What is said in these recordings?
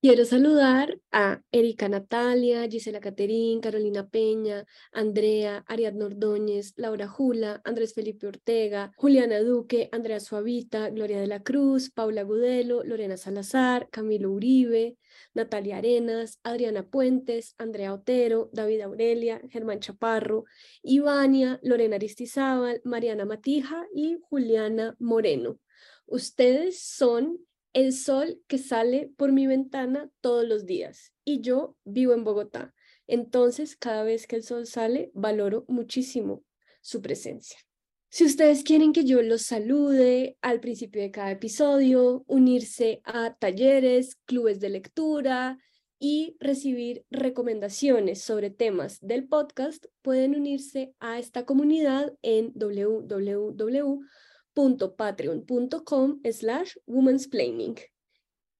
Quiero saludar a Erika Natalia, Gisela Caterín, Carolina Peña, Andrea, Ariadna Ordóñez, Laura Jula, Andrés Felipe Ortega, Juliana Duque, Andrea Suavita, Gloria de la Cruz, Paula Gudelo, Lorena Salazar, Camilo Uribe, Natalia Arenas, Adriana Puentes, Andrea Otero, David Aurelia, Germán Chaparro, Ivania, Lorena Aristizábal, Mariana Matija y Juliana Moreno. Ustedes son el sol que sale por mi ventana todos los días y yo vivo en Bogotá. Entonces, cada vez que el sol sale, valoro muchísimo su presencia. Si ustedes quieren que yo los salude al principio de cada episodio, unirse a talleres, clubes de lectura y recibir recomendaciones sobre temas del podcast, pueden unirse a esta comunidad en www patreon.com slash womansplaining.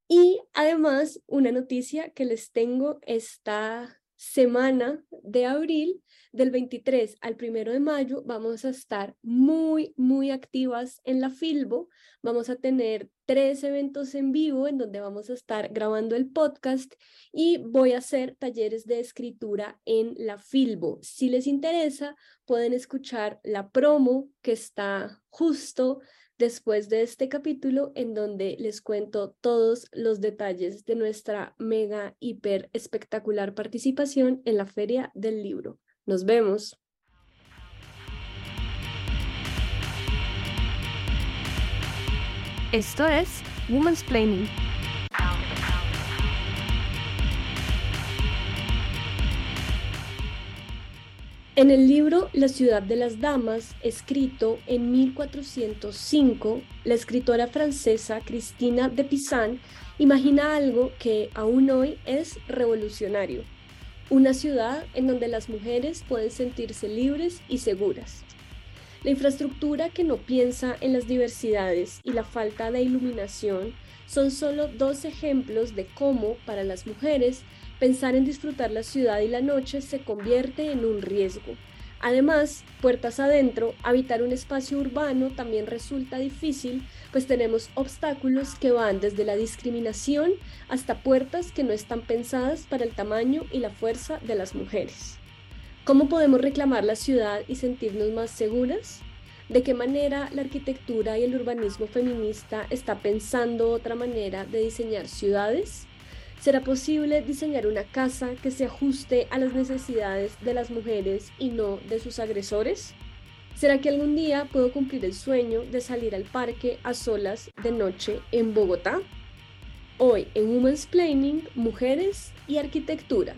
Y además, una noticia que les tengo esta semana de abril, del 23 al 1 de mayo, vamos a estar muy, muy activas en la Filbo. Vamos a tener tres eventos en vivo en donde vamos a estar grabando el podcast y voy a hacer talleres de escritura en la Filbo. Si les interesa, pueden escuchar la promo que está justo después de este capítulo en donde les cuento todos los detalles de nuestra mega, hiper espectacular participación en la Feria del Libro. Nos vemos. Esto es Woman's Planning. En el libro La ciudad de las damas, escrito en 1405, la escritora francesa Cristina de Pizan imagina algo que aún hoy es revolucionario, una ciudad en donde las mujeres pueden sentirse libres y seguras. La infraestructura que no piensa en las diversidades y la falta de iluminación son solo dos ejemplos de cómo, para las mujeres, pensar en disfrutar la ciudad y la noche se convierte en un riesgo. Además, puertas adentro, habitar un espacio urbano también resulta difícil, pues tenemos obstáculos que van desde la discriminación hasta puertas que no están pensadas para el tamaño y la fuerza de las mujeres. ¿Cómo podemos reclamar la ciudad y sentirnos más seguras? ¿De qué manera la arquitectura y el urbanismo feminista está pensando otra manera de diseñar ciudades? ¿Será posible diseñar una casa que se ajuste a las necesidades de las mujeres y no de sus agresores? ¿Será que algún día puedo cumplir el sueño de salir al parque a solas de noche en Bogotá? Hoy en Women's Planning, Mujeres y Arquitectura.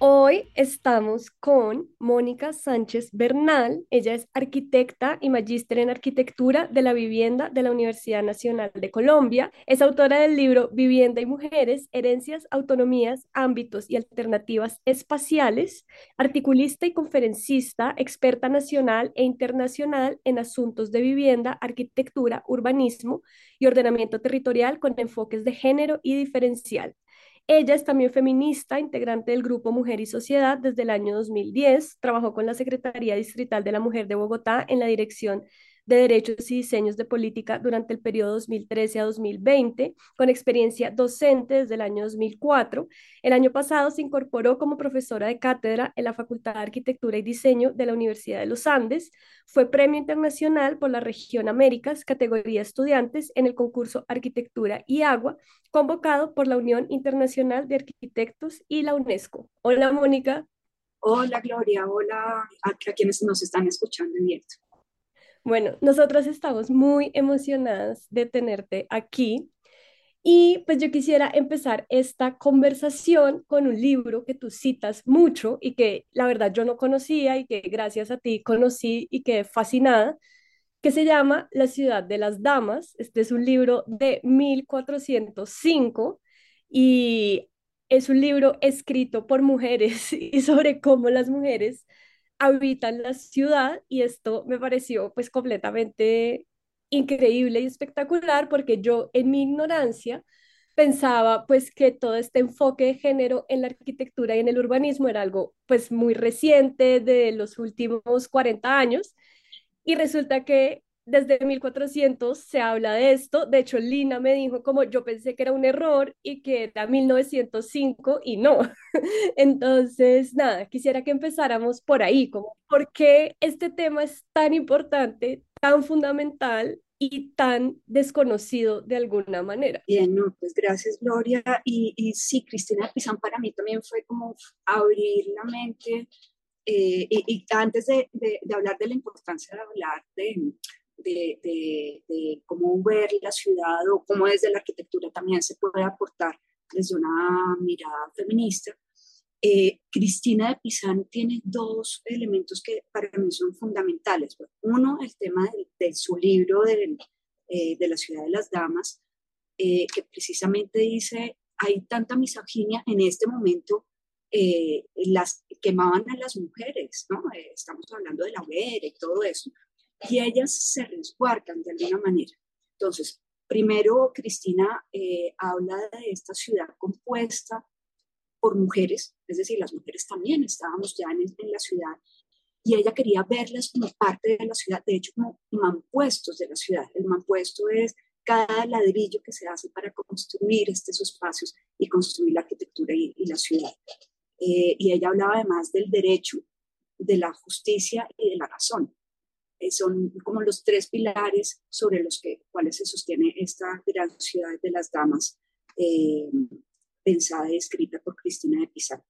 Hoy estamos con Mónica Sánchez Bernal. Ella es arquitecta y magíster en arquitectura de la vivienda de la Universidad Nacional de Colombia. Es autora del libro Vivienda y Mujeres, Herencias, Autonomías, Ámbitos y Alternativas Espaciales, articulista y conferencista, experta nacional e internacional en asuntos de vivienda, arquitectura, urbanismo y ordenamiento territorial con enfoques de género y diferencial. Ella es también feminista, integrante del grupo Mujer y Sociedad desde el año 2010. Trabajó con la Secretaría Distrital de la Mujer de Bogotá en la dirección de Derechos y Diseños de Política durante el periodo 2013 a 2020, con experiencia docente desde el año 2004. El año pasado se incorporó como profesora de cátedra en la Facultad de Arquitectura y Diseño de la Universidad de los Andes. Fue premio internacional por la región Américas, categoría estudiantes, en el concurso Arquitectura y Agua, convocado por la Unión Internacional de Arquitectos y la UNESCO. Hola, Mónica. Hola, Gloria. Hola a, quienes nos están escuchando en directo. Bueno, nosotros estamos muy emocionadas de tenerte aquí y pues yo quisiera empezar esta conversación con un libro que tú citas mucho y que la verdad yo no conocía y que gracias a ti conocí y quedé fascinada, que se llama La ciudad de las damas. Este es un libro de 1405 y es un libro escrito por mujeres y sobre cómo las mujeres habitan la ciudad y esto me pareció pues completamente increíble y espectacular porque yo en mi ignorancia pensaba pues que todo este enfoque de género en la arquitectura y en el urbanismo era algo pues muy reciente de los últimos 40 años y resulta que desde 1400 se habla de esto. De hecho, Lina me dijo como yo pensé que era un error y que era 1905 y no. Entonces, nada, quisiera que empezáramos por ahí, como por qué este tema es tan importante, tan fundamental y tan desconocido de alguna manera. Bien, no, pues gracias Gloria. Y, y sí, Cristina Pizán para mí también fue como abrir la mente. Eh, y, antes de, de, hablar de la importancia de hablar de, de, cómo ver la ciudad o cómo desde la arquitectura también se puede aportar desde una mirada feminista, eh, Cristina de Pizán tiene dos elementos que para mí son fundamentales. Uno, el tema de, su libro eh, de, la ciudad de las damas, eh, que precisamente dice, hay tanta misoginia en este momento, las quemaban a las mujeres, ¿no? estamos hablando de la hoguera y todo eso, y ellas se resguardan de alguna manera. Entonces, primero, Cristina habla de esta ciudad compuesta por mujeres, es decir, las mujeres también estábamos ya en, en la ciudad y ella quería verlas como parte de la ciudad, de hecho como mampuestos de la ciudad. El mampuesto es cada ladrillo que se hace para construir estos espacios y construir la arquitectura y, la ciudad. Eh, y ella hablaba además del derecho, de la justicia y de la razón. Eh, son como los tres pilares sobre los que, cuales se sostiene esta gran ciudad de las damas eh, pensada y escrita por Cristina de Pizán.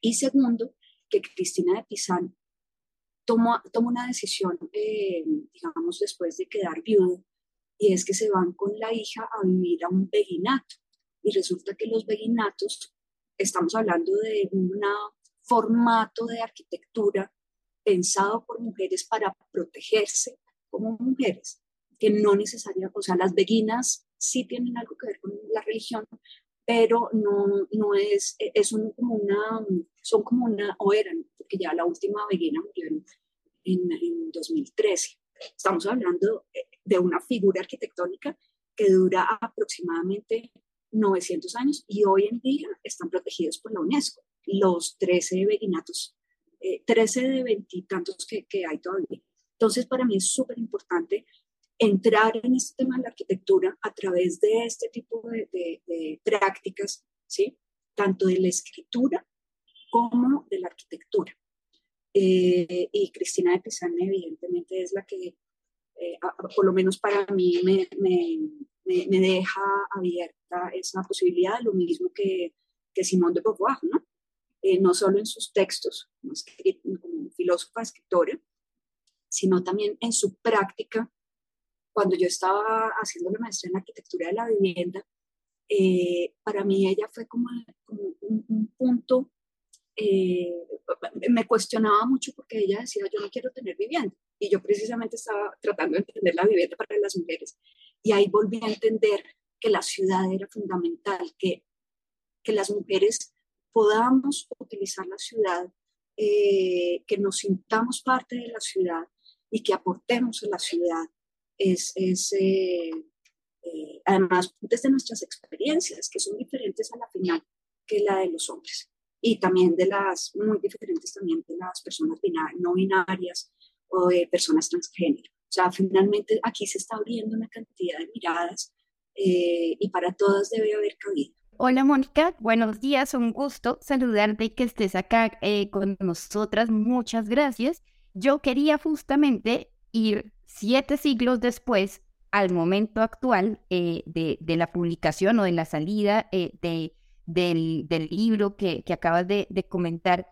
Y segundo, que Cristina de Pizán toma, toma una decisión, eh, digamos, después de quedar viuda, y es que se van con la hija a vivir a un beguinato. Y resulta que los beguinatos, estamos hablando de un formato de arquitectura pensado por mujeres para protegerse como mujeres, que no necesariamente, o sea, las beguinas sí tienen algo que ver con la religión, pero no, no es, e, es como una, son como una, o eran, porque ya la última veguina murió en, en, 2013. Estamos hablando eh, de una figura arquitectónica que dura aproximadamente 900 años y hoy en día están protegidos por la UNESCO, los 13 beguinatos, 13 eh, de veintitantos que, que hay todavía. Entonces, para mí es súper importante entrar en este tema de la arquitectura a través de este tipo de, prácticas, ¿sí? tanto de la escritura como de la arquitectura. Eh, y Cristina de Pizarro evidentemente es la que, eh, por lo menos para mí, me, me, me, deja abierta esa posibilidad, lo mismo que, que Simón de Beauvoir, ¿no? Eh, no solo en sus textos como, filósofa, escritora, sino también en su práctica cuando yo estaba haciendo la maestría en arquitectura de la vivienda, eh, para mí ella fue como, un, punto, eh, me cuestionaba mucho porque ella decía, yo no quiero tener vivienda. Y yo precisamente estaba tratando de entender la vivienda para las mujeres. Y ahí volví a entender que la ciudad era fundamental, que, que las mujeres podamos utilizar la ciudad, eh, que nos sintamos parte de la ciudad y que aportemos a la ciudad es, es eh, eh, además desde nuestras experiencias, que son diferentes a la final que la de los hombres, y también de las, muy diferentes también de las personas no binarias o de personas transgénero. O sea, finalmente aquí se está abriendo una cantidad de miradas eh, y para todas debe haber cabida. Hola Mónica, buenos días, un gusto saludarte y que estés acá con nosotras. Muchas gracias. Yo quería justamente ir siete siglos después, al momento actual eh, de, la publicación o de la salida eh, de, del, libro que, acabas de, comentar,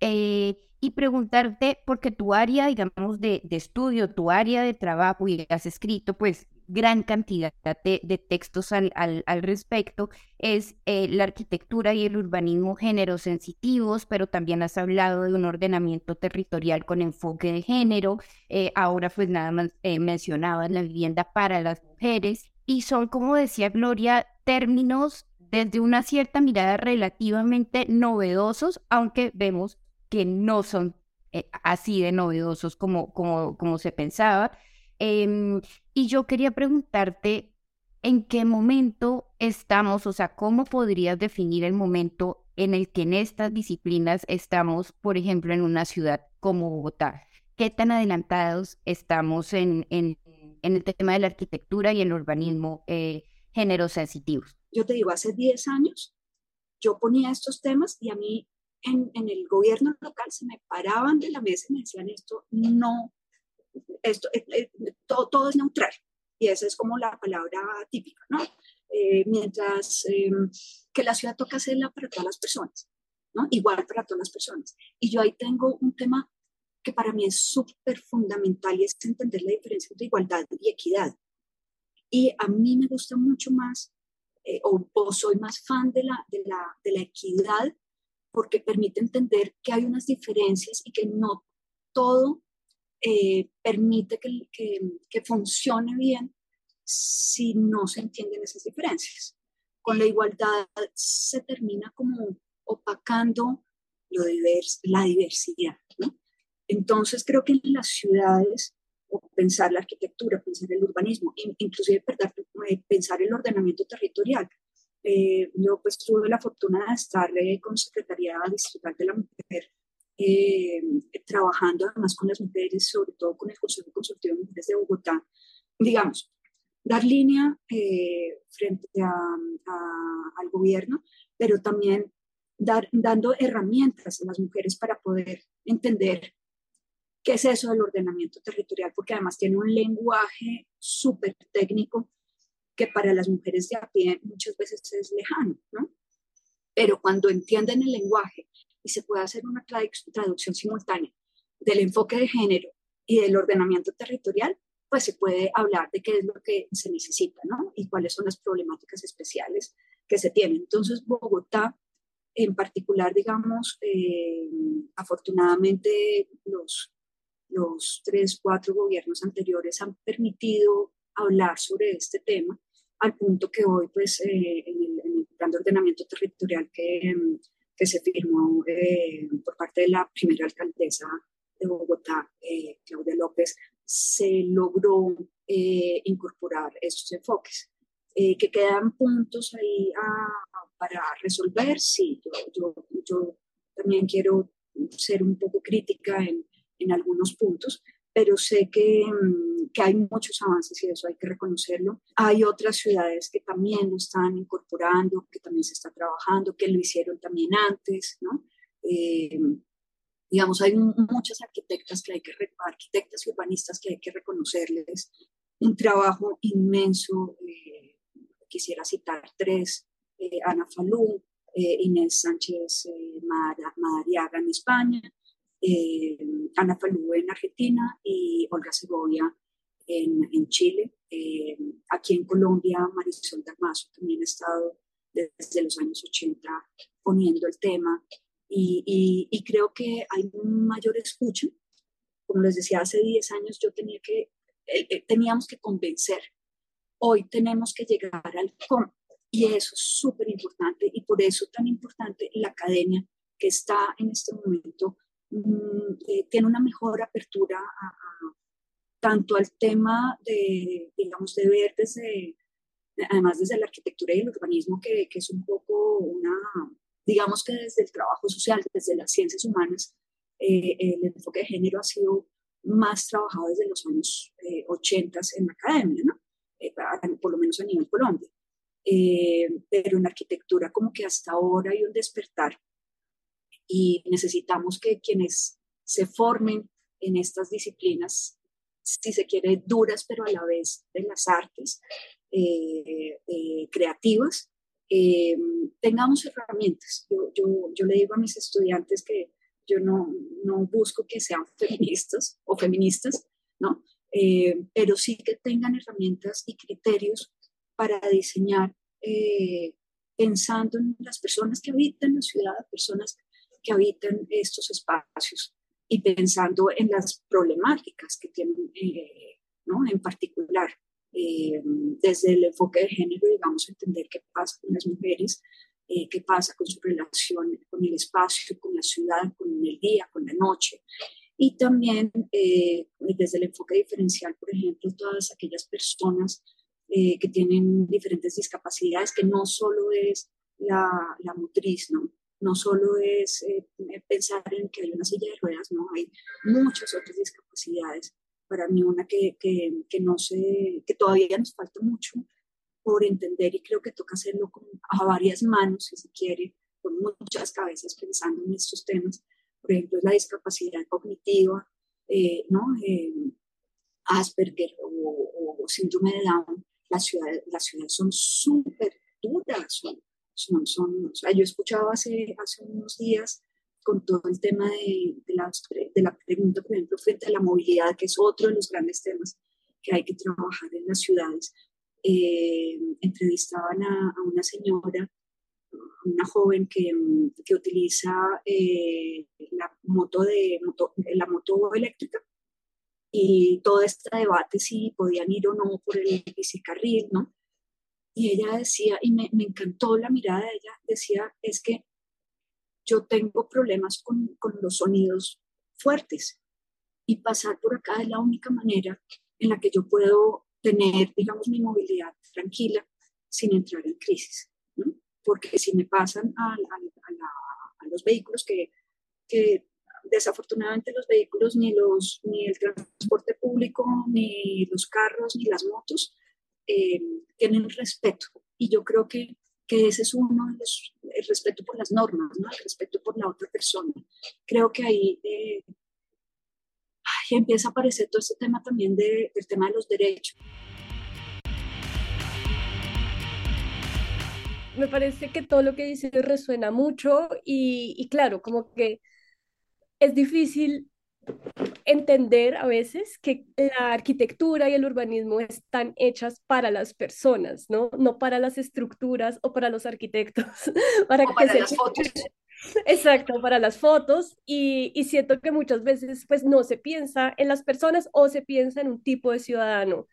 eh, y preguntarte, porque tu área, digamos, de, de, estudio, tu área de trabajo, y has escrito, pues, gran cantidad de, textos al, al, respecto, es eh, la arquitectura y el urbanismo género sensitivos, pero también has hablado de un ordenamiento territorial con enfoque de género, eh, ahora pues nada más eh, mencionabas la vivienda para las mujeres, y son, como decía Gloria, términos desde una cierta mirada relativamente novedosos, aunque vemos que no son eh, así de novedosos como, como, como se pensaba. Em, y yo quería preguntarte en qué momento estamos, o sea, cómo podrías definir el momento en el que en estas disciplinas estamos, por ejemplo, en una ciudad como Bogotá. ¿Qué tan adelantados estamos en, en en el tema de la arquitectura y el urbanismo eh, género sensitivos? Yo te digo, hace 10 años yo ponía estos temas y a mí en, en, el gobierno local se me paraban de la mesa y me decían esto no, esto, eh, eh, todo, todo, es neutral. Y esa es como la palabra típica, ¿no? Eh, mientras em, que la ciudad toca hacerla para todas las personas, ¿no? Igual para todas las personas. Y yo ahí tengo un tema que para mí es súper fundamental y es entender la diferencia entre igualdad y equidad. Y a mí me gusta mucho más, o, o, soy más fan de la, de, la, de la equidad porque permite entender que hay unas diferencias y que no todo eh, permite que, que, que, funcione bien si no se entienden esas diferencias. Con la igualdad se termina como opacando lo divers, la diversidad. ¿no? Entonces creo que en las ciudades, o pensar la arquitectura, pensar el urbanismo, inclusive eh, pensar el ordenamiento territorial, eh, yo pues tuve la fortuna de estar eh, con Secretaría Distrital de la Mujer, eh, trabajando además con las mujeres, sobre todo con el Consejo Consultivo de Mujeres de Bogotá, digamos, dar línea frente al gobierno, pero también dar, dando herramientas a las mujeres para poder entender qué es eso del ordenamiento territorial, porque además tiene un lenguaje súper técnico que para las mujeres de a pie muchas veces es lejano, ¿no? Pero cuando entienden el lenguaje y se puede hacer una traducción simultánea del enfoque de género y del ordenamiento territorial, pues se puede hablar de qué es lo que se necesita, ¿no? Y cuáles son las problemáticas especiales que se tienen. Entonces, Bogotá, en particular, digamos, eh, afortunadamente los, los tres, cuatro gobiernos anteriores han permitido hablar sobre este tema al punto que hoy, pues, eh, en, el, plan de ordenamiento territorial que, que se firmó eh, por parte de la primera alcaldesa de Bogotá, eh, Claudia López, se logró incorporar estos enfoques. que quedan puntos ahí para resolver, sí, yo, yo, yo, también quiero ser un poco crítica en, en algunos puntos, pero sé que, mm, que, hay muchos avances y eso hay que reconocerlo. Hay otras ciudades que también lo están incorporando, que también se está trabajando, que lo hicieron también antes, ¿no? Eh, digamos, hay muchas arquitectas que hay que, arquitectas y urbanistas que hay que reconocerles un trabajo inmenso. Eh, quisiera citar tres, eh, Ana Falú, Inés Sánchez Madariaga en España, eh, Ana Falú en Argentina y Olga Segovia en, en Chile. Eh, aquí en Colombia, Marisol Dalmazo también ha estado desde los años 80 poniendo el tema y, y, creo que hay mayor escucha. Como les decía, hace 10 años yo tenía que, eh, teníamos que convencer. Hoy tenemos que llegar al cómo. Y eso es súper importante y por eso tan importante la academia que está en este momento eh, tiene una mejor apertura a, tanto al tema de, digamos, de ver desde, además desde la arquitectura y el urbanismo, que, que, es un poco una, digamos que desde el trabajo social, desde las ciencias humanas, eh, el enfoque de género ha sido más trabajado desde los años 80 eh, en la academia, ¿no? por lo menos a nivel Colombia. pero en arquitectura como que hasta ahora hay un despertar y necesitamos que quienes se formen en estas disciplinas, si se quiere, duras, pero a la vez de las artes eh, eh, creativas, eh, tengamos herramientas. Yo, yo, yo, le digo a mis estudiantes que yo no, no busco que sean feministas o feministas, ¿no? pero sí que tengan herramientas y criterios para diseñar pensando en las personas que habitan la ciudad, personas que habitan estos espacios y pensando en las problemáticas que tienen, eh, ¿no? En particular, eh, desde el enfoque de género, digamos, entender qué pasa con las mujeres, eh, qué pasa con su relación con el espacio, con la ciudad, con el día, con la noche. Y también desde el enfoque diferencial, por ejemplo, todas aquellas personas que tienen diferentes discapacidades, que no solo es la, la motriz, ¿no? No solo es eh, pensar en que hay una silla de ruedas, no, hay muchas otras discapacidades para mí una que, que, que no sé, que todavía nos falta mucho por entender y creo que toca hacerlo con, a varias manos, si se quiere, con muchas cabezas pensando en estos temas. Por ejemplo, la discapacidad cognitiva, eh, ¿no? Eh, Asperger o, síndrome de Down, las ciudades, las ciudades son súper duras, son, son, o sea, yo escuchaba hace, hace unos días con todo el tema de, de, la, de la pregunta, por ejemplo, frente a la movilidad, que es otro de los grandes temas que hay que trabajar en las ciudades. Eh, entrevistaban a, a, una señora, una joven que, que utiliza eh, la, moto de, moto, la moto eléctrica y todo este debate si podían ir o no por el bicicarril, ¿no? Y ella decía, y me, me encantó la mirada de ella, decía, es que yo tengo problemas con, con los sonidos fuertes y pasar por acá es la única manera en la que yo puedo tener, digamos, mi movilidad tranquila sin entrar en crisis. ¿no? Porque si me pasan a, a, a, los vehículos que, que, desafortunadamente los vehículos, ni, los, ni el transporte público, ni los carros, ni las motos, eh, tienen respeto. Y yo creo que, que ese es uno de los, el respeto por las normas, ¿no? el respeto por la otra persona. Creo que ahí eh, empieza a aparecer todo este tema también de, del tema de los derechos. Me parece que todo lo que dices resuena mucho y, y claro, como que es difícil entender a veces que la arquitectura y el urbanismo están hechas para las personas, ¿no? No para las estructuras o para los arquitectos. para, o para las fotos. Exacto, para las fotos y, y, siento que muchas veces pues no se piensa en las personas o se piensa en un tipo de ciudadano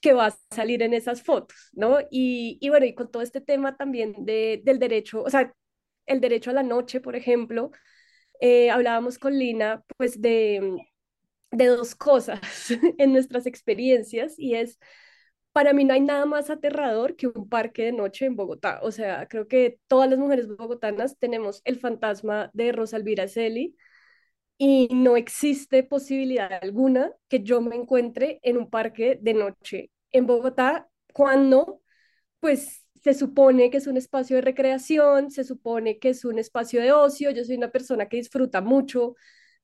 que va a salir en esas fotos, ¿no? Y, y bueno, y con todo este tema también de, del derecho, o sea, el derecho a la noche, por ejemplo, eh, hablábamos con Lina pues de, de dos cosas en nuestras experiencias y es, para mí no hay nada más aterrador que un parque de noche en Bogotá. O sea, creo que todas las mujeres bogotanas tenemos el fantasma de Rosa Elvira Celi y no existe posibilidad alguna que yo me encuentre en un parque de noche en Bogotá cuando pues se supone que es un espacio de recreación, se supone que es un espacio de ocio, yo soy una persona que disfruta mucho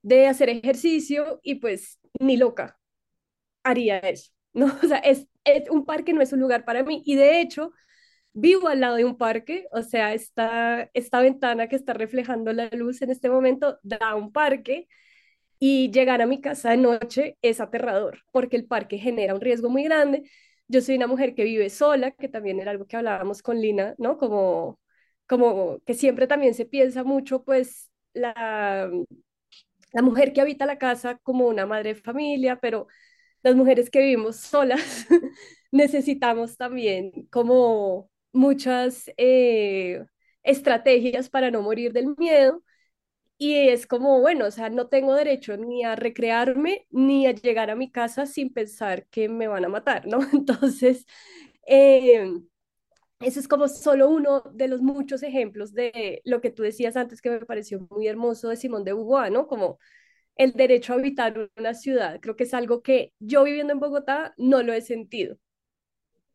de hacer ejercicio y pues ni loca haría eso, ¿no? O sea, es, es, un parque no es un lugar para mí y de hecho vivo al lado de un parque, o sea, esta, esta ventana que está reflejando la luz en este momento da un parque y llegar a mi casa de noche es aterrador porque el parque genera un riesgo muy grande yo soy una mujer que vive sola, que también era algo que hablábamos con Lina, ¿no? Como, como que siempre también se piensa mucho, pues, la, la mujer que habita la casa como una madre de familia, pero las mujeres que vivimos solas necesitamos también como muchas eh, estrategias para no morir del miedo y es como, bueno, o sea, no tengo derecho ni a recrearme ni a llegar a mi casa sin pensar que me van a matar, ¿no? Entonces, eh, ese es como solo uno de los muchos ejemplos de lo que tú decías antes que me pareció muy hermoso de Simón de Beauvoir, ¿no? Como el derecho a habitar una ciudad. Creo que es algo que yo viviendo en Bogotá no lo he sentido.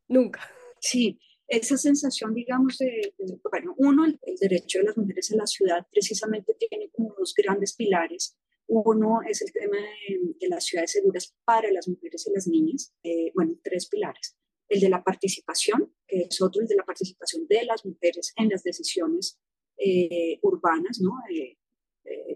Nunca. Sí, esa sensación, digamos, de, bueno, uno, el, derecho de las mujeres a la ciudad precisamente tiene como dos grandes pilares. Uno es el tema de, las ciudades seguras para las mujeres y las niñas. Eh, bueno, tres pilares. El de la participación, que es otro, el de la participación de las mujeres en las decisiones eh, urbanas, ¿no? Eh,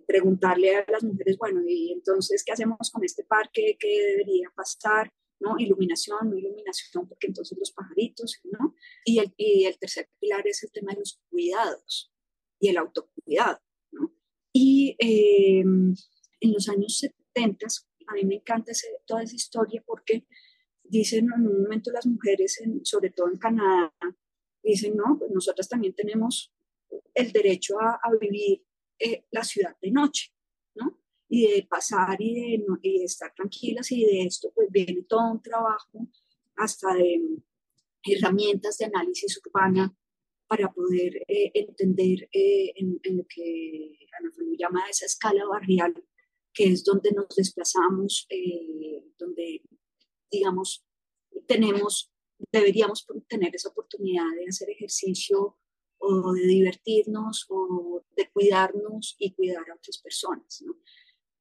preguntarle a las mujeres, bueno, y entonces, ¿qué hacemos con este parque? ¿Qué debería pasar? ¿No? Iluminación, no iluminación, porque entonces los pajaritos, ¿no? Y el, y el tercer pilar es el tema de los cuidados y el autocuidado, ¿no? Y eh, en los años 70, a mí me encanta ese, toda esa historia porque dicen en un momento las mujeres, sobre todo en Canadá, dicen, no, pues nosotras también tenemos el derecho a, vivir eh, la ciudad de noche, ¿no? Y de pasar y de, y de, estar tranquilas y de esto pues viene todo un trabajo hasta de herramientas de análisis urbana para poder eh, entender eh, en, en, lo que Ana llama esa escala barrial que es donde nos desplazamos, eh, donde, digamos, tenemos, deberíamos tener esa oportunidad de hacer ejercicio o de divertirnos o de cuidarnos y cuidar a otras personas.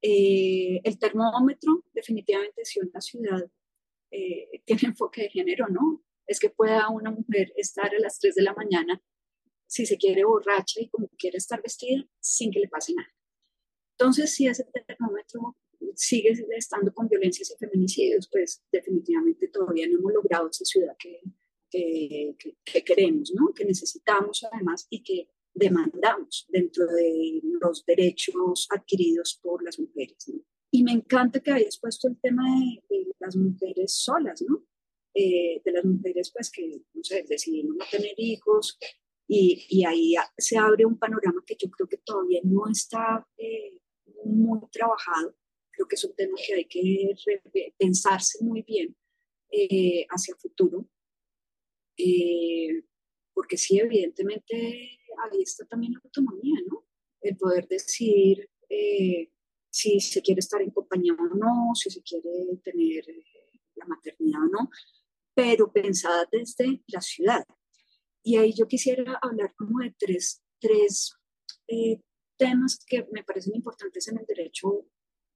Eh, el termómetro, definitivamente, si una ciudad eh, tiene enfoque de género, ¿no? Es que pueda una mujer estar a las 3 de la mañana si se quiere borracha y como quiere estar vestida sin que le pase nada. Entonces, si ese termómetro sigue estando con violencias y feminicidios, pues definitivamente todavía no hemos logrado esa ciudad que, que, que, queremos, ¿no? que necesitamos además y que demandamos dentro de los derechos adquiridos por las mujeres. ¿no? Y me encanta que hayas puesto el tema de, las mujeres solas, ¿no? Eh, de las mujeres pues que, no sé, decidimos no tener hijos y, y, ahí se abre un panorama que yo creo que todavía no está eh, muy trabajado. Creo que es un tema que hay que pensarse muy bien eh, hacia el futuro. Eh, porque sí, evidentemente ahí está también la autonomía, ¿no? El poder decidir eh, si se quiere estar en compañía o no, si se quiere tener la maternidad o no, pero pensada desde la ciudad. Y ahí yo quisiera hablar como de tres, tres temas que me parecen importantes en el derecho,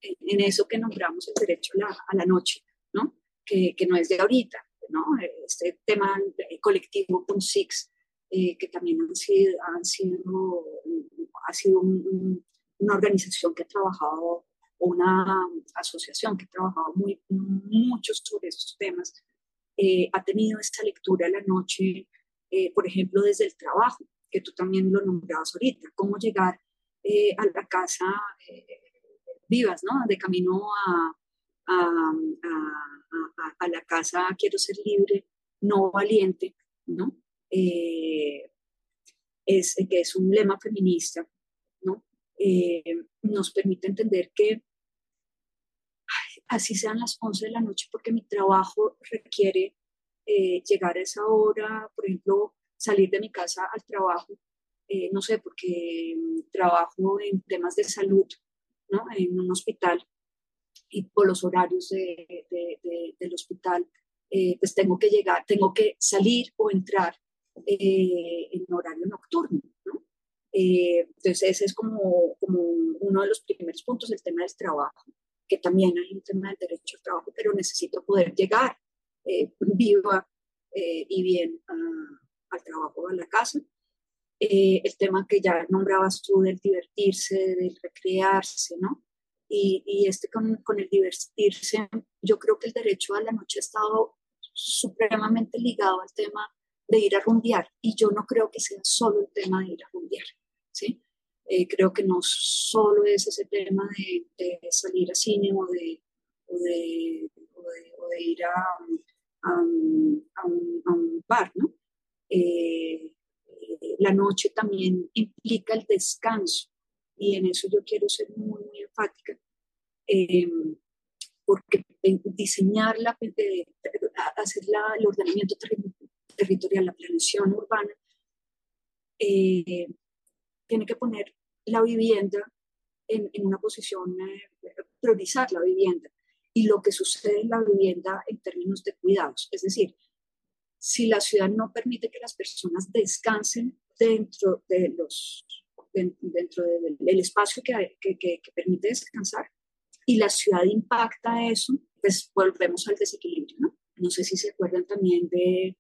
en, eso que nombramos el derecho a la, noche, ¿no? Que, que, no es de ahorita, ¿no? Este tema colectivo con SIX, eh, que también han sido, han sido, ha sido una organización que ha trabajado, una asociación que ha trabajado muy, mucho sobre estos temas, eh, ha tenido esta lectura a la noche, eh, por ejemplo, desde el trabajo, que tú también lo nombrabas ahorita, cómo llegar eh, a la casa vivas, ¿no? De camino a, a, a, la casa quiero ser libre, no valiente, ¿no? Eh, es, que es un lema feminista, ¿no? nos permite entender que así sean las 11 de la noche porque mi trabajo requiere llegar a esa hora, por ejemplo, salir de mi casa al trabajo eh, no sé, porque mm, trabajo en temas de salud, ¿no? En un hospital y por los horarios de, del hospital, eh, pues tengo que llegar, tengo que salir o entrar eh, en horario nocturno, ¿no? entonces ese es como, como uno de los primeros puntos, el tema del trabajo, que también hay un tema del derecho al trabajo, pero necesito poder llegar viva y bien al trabajo a la casa eh, el tema que ya nombrabas tú del divertirse, del recrearse, ¿no? Y, este con, con, el divertirse, yo creo que el derecho a la noche ha estado supremamente ligado al tema de ir a rumbear y yo no creo que sea solo el tema de ir a rumbear, ¿sí? Eh, creo que no solo es ese tema de, salir a cine o de, o de, o de, ir a, a, un, a, un, bar, ¿no? Eh, la noche también implica el descanso y en eso yo quiero ser muy, muy enfática, em, porque diseñar, hacer el ordenamiento territorial, la planeación urbana, eh, tiene que poner la vivienda en, una posición, eh, priorizar la vivienda y lo que sucede en la vivienda en términos de cuidados. Es decir, si la ciudad no permite que las personas descansen dentro, de los, dentro del, espacio que, que, permite descansar y la ciudad impacta eso, pues volvemos al desequilibrio. No, no sé si se acuerdan también de,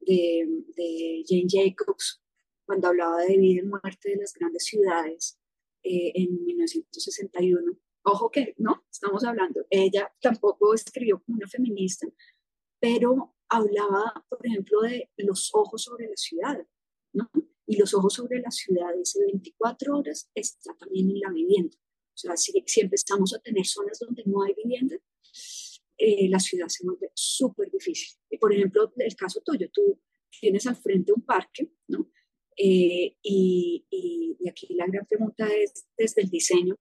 de, de Jane Jacobs cuando hablaba de vida y muerte de las grandes ciudades eh, en 1961. Ojo que no, estamos hablando, ella tampoco escribió como una feminista, pero hablaba, por ejemplo, de los ojos sobre la ciudad, ¿no? Y los ojos sobre la ciudad, ese 24 horas, está también en la vivienda. O sea, si, si empezamos a tener zonas donde no hay vivienda, eh, la ciudad se vuelve súper difícil. Y por ejemplo, el caso tuyo, tú tienes al frente un parque, ¿no? Eh, y, y, aquí la gran pregunta es, desde el diseño,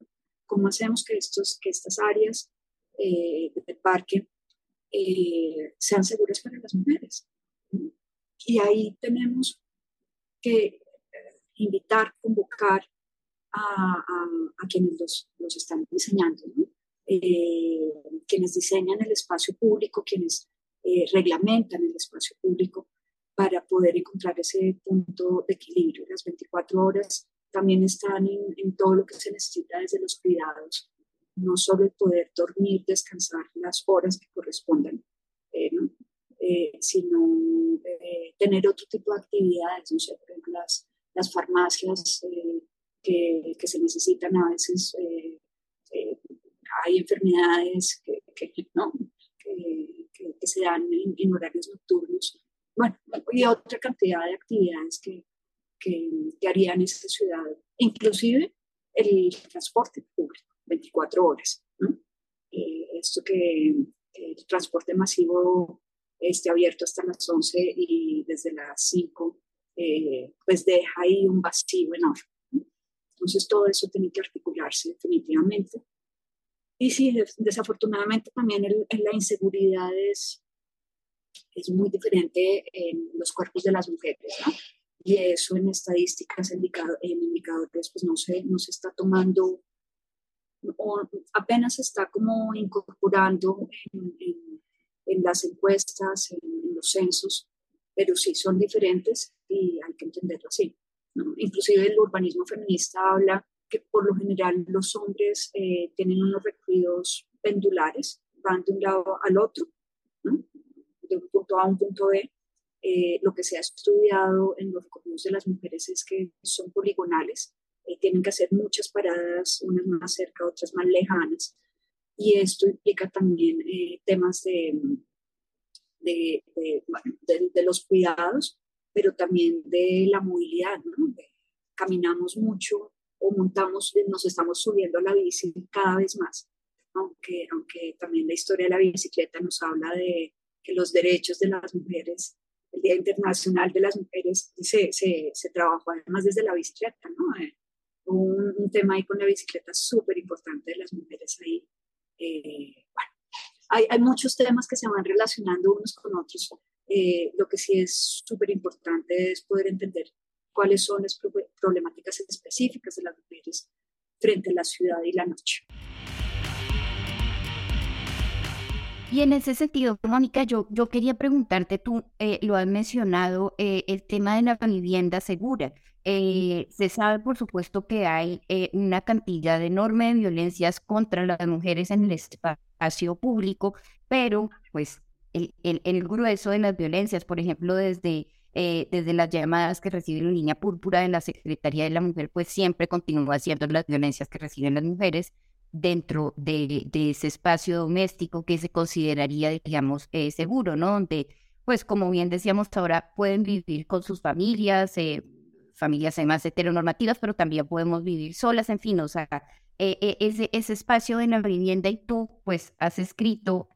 ¿cómo hacemos que, estos, que estas áreas eh, del parque eh, sean seguras para las mujeres. Y ahí tenemos que eh, invitar, convocar a, quienes los, los, están diseñando, eh, quienes diseñan el espacio público, quienes eh, reglamentan el espacio público para poder encontrar ese punto de equilibrio. Las 24 horas también están en, todo lo que se necesita desde los cuidados, no solo el poder dormir, descansar las horas que correspondan, eh, sino tener otro tipo de actividades, no sé, por ejemplo, las, las farmacias que, que, se necesitan a veces hay enfermedades que, no, que, se dan en, horarios nocturnos, bueno, y otra cantidad de actividades que, que, harían esta ciudad, inclusive el transporte público, 24 horas. Eh, esto que el transporte masivo esté abierto hasta las 11 y desde las 5, eh, pues deja ahí un vacío enorme. Entonces todo eso tiene que articularse definitivamente y sí, desafortunadamente también la inseguridad es, es muy diferente en los cuerpos de las mujeres, ¿no? Y eso en estadísticas, en indicadores, pues no se, no se está tomando, o apenas se está como incorporando en, en, las encuestas, en, los censos, pero sí son diferentes y hay que entenderlo así. ¿no? Inclusive el urbanismo feminista habla que por lo general los hombres eh, tienen unos recorridos pendulares, van de un lado al otro, de un punto A a un punto B. Eh, lo que se ha estudiado en los recorridos de las mujeres es que son poligonales, eh, tienen que hacer muchas paradas, unas más cerca, otras más lejanas, y esto implica también temas de, de, de, los cuidados, pero también de la movilidad, caminamos mucho o montamos, nos estamos subiendo a la bici cada vez más, aunque, aunque también la historia de la bicicleta nos habla de que los derechos de las mujeres, el Día Internacional de las Mujeres se, se, se trabajó además desde la bicicleta, ¿no? Eh, un, un, tema ahí con la bicicleta súper importante de las mujeres ahí. Eh, bueno, hay, hay, muchos temas que se van relacionando unos con otros. Eh, lo que sí es súper importante es poder entender cuáles son las problemáticas específicas de las mujeres frente a la ciudad y la noche. Y en ese sentido, Mónica, yo, yo quería preguntarte, tú eh, lo has mencionado, eh, el tema de la vivienda segura. Eh, se sabe, por supuesto, que hay una cantidad enorme de violencias contra las mujeres en el espacio público, pero pues el, el, el grueso de las violencias, por ejemplo, desde eh, desde las llamadas que recibe la línea púrpura de la Secretaría de la Mujer, pues siempre continúa haciendo las violencias que reciben las mujeres dentro de, ese espacio doméstico que se consideraría, digamos, eh, seguro, ¿no? Donde, pues como bien decíamos ahora, pueden vivir con sus familias, eh, familias además heteronormativas, pero también podemos vivir solas, en fin, o sea, ese, ese espacio de la vivienda y tú, pues, has escrito